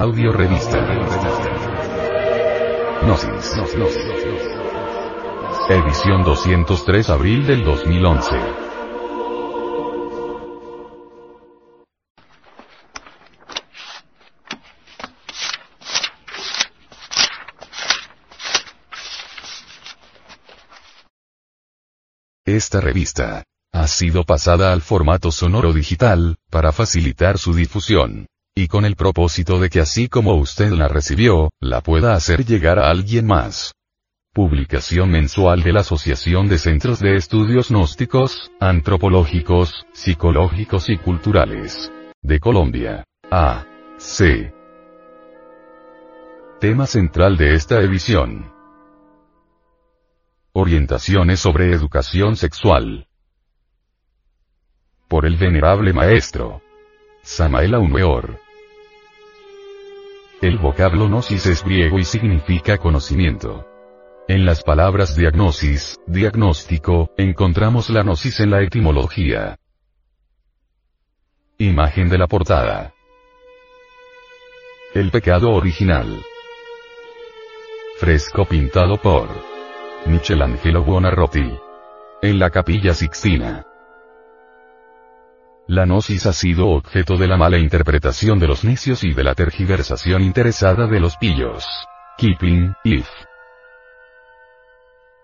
Audio Revista. Gnosis. Edición 203 abril del 2011. Esta revista ha sido pasada al formato sonoro digital, para facilitar su difusión y con el propósito de que así como usted la recibió, la pueda hacer llegar a alguien más. Publicación mensual de la Asociación de Centros de Estudios Gnósticos, Antropológicos, Psicológicos y Culturales. De Colombia. A. C. Tema central de esta edición. Orientaciones sobre educación sexual. Por el venerable maestro. Samael Aumeor. El vocablo gnosis es griego y significa conocimiento. En las palabras diagnosis, diagnóstico, encontramos la gnosis en la etimología. Imagen de la portada. El pecado original. Fresco pintado por Michelangelo Buonarroti. En la capilla Sixtina. La gnosis ha sido objeto de la mala interpretación de los necios y de la tergiversación interesada de los pillos. Keeping, if.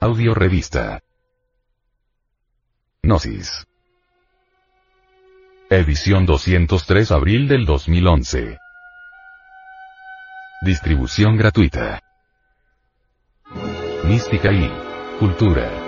Audio Revista. Gnosis. Edición 203 abril del 2011. Distribución gratuita. Mística y cultura.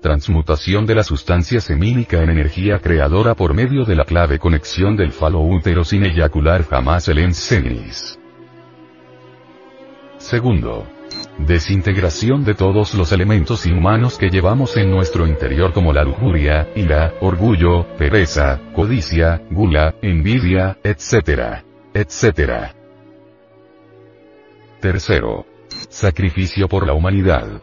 Transmutación de la sustancia semínica en energía creadora por medio de la clave conexión del falo útero sin eyacular jamás el ensenis. Segundo. Desintegración de todos los elementos inhumanos que llevamos en nuestro interior como la lujuria, ira, orgullo, pereza, codicia, gula, envidia, etc. etc. Tercero. Sacrificio por la humanidad.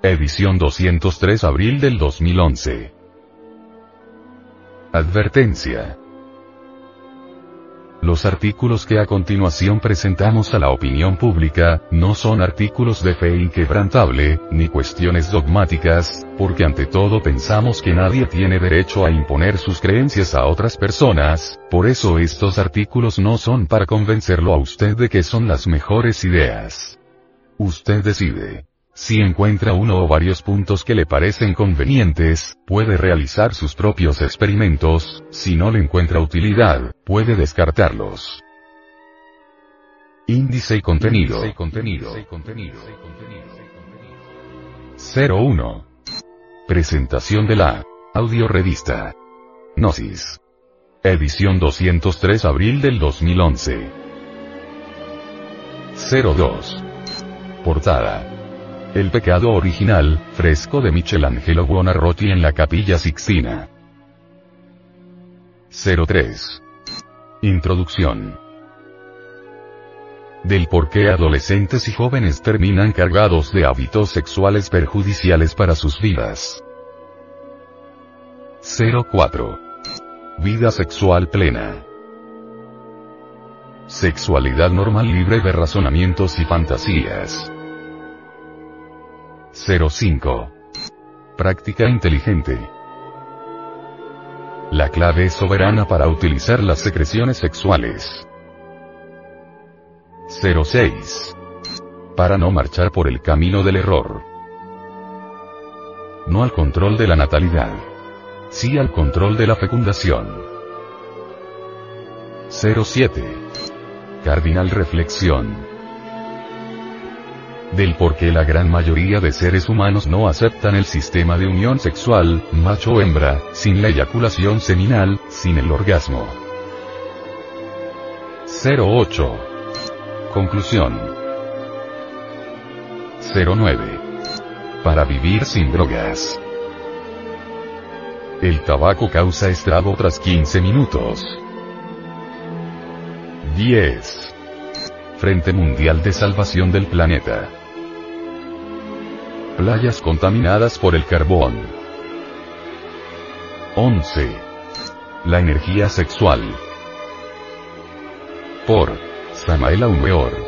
Edición 203 abril del 2011. Advertencia. Los artículos que a continuación presentamos a la opinión pública, no son artículos de fe inquebrantable, ni cuestiones dogmáticas, porque ante todo pensamos que nadie tiene derecho a imponer sus creencias a otras personas, por eso estos artículos no son para convencerlo a usted de que son las mejores ideas. Usted decide. Si encuentra uno o varios puntos que le parecen convenientes, puede realizar sus propios experimentos, si no le encuentra utilidad, puede descartarlos. Índice y contenido. 01. Presentación de la audio revista. Gnosis. Edición 203 abril del 2011. 02. Portada. El pecado original, fresco de Michelangelo Buonarroti en la capilla Sixtina. 03. Introducción. Del por qué adolescentes y jóvenes terminan cargados de hábitos sexuales perjudiciales para sus vidas. 04. Vida sexual plena. Sexualidad normal libre de razonamientos y fantasías. 05. Práctica inteligente. La clave es soberana para utilizar las secreciones sexuales. 06. Para no marchar por el camino del error. No al control de la natalidad. Sí al control de la fecundación. 07. Cardinal Reflexión. Del por qué la gran mayoría de seres humanos no aceptan el sistema de unión sexual, macho-hembra, sin la eyaculación seminal, sin el orgasmo. 08. Conclusión. 09. Para vivir sin drogas. El tabaco causa estrago tras 15 minutos. 10. Frente Mundial de Salvación del Planeta. Playas contaminadas por el carbón. 11. La energía sexual. Por Samael Aumeor.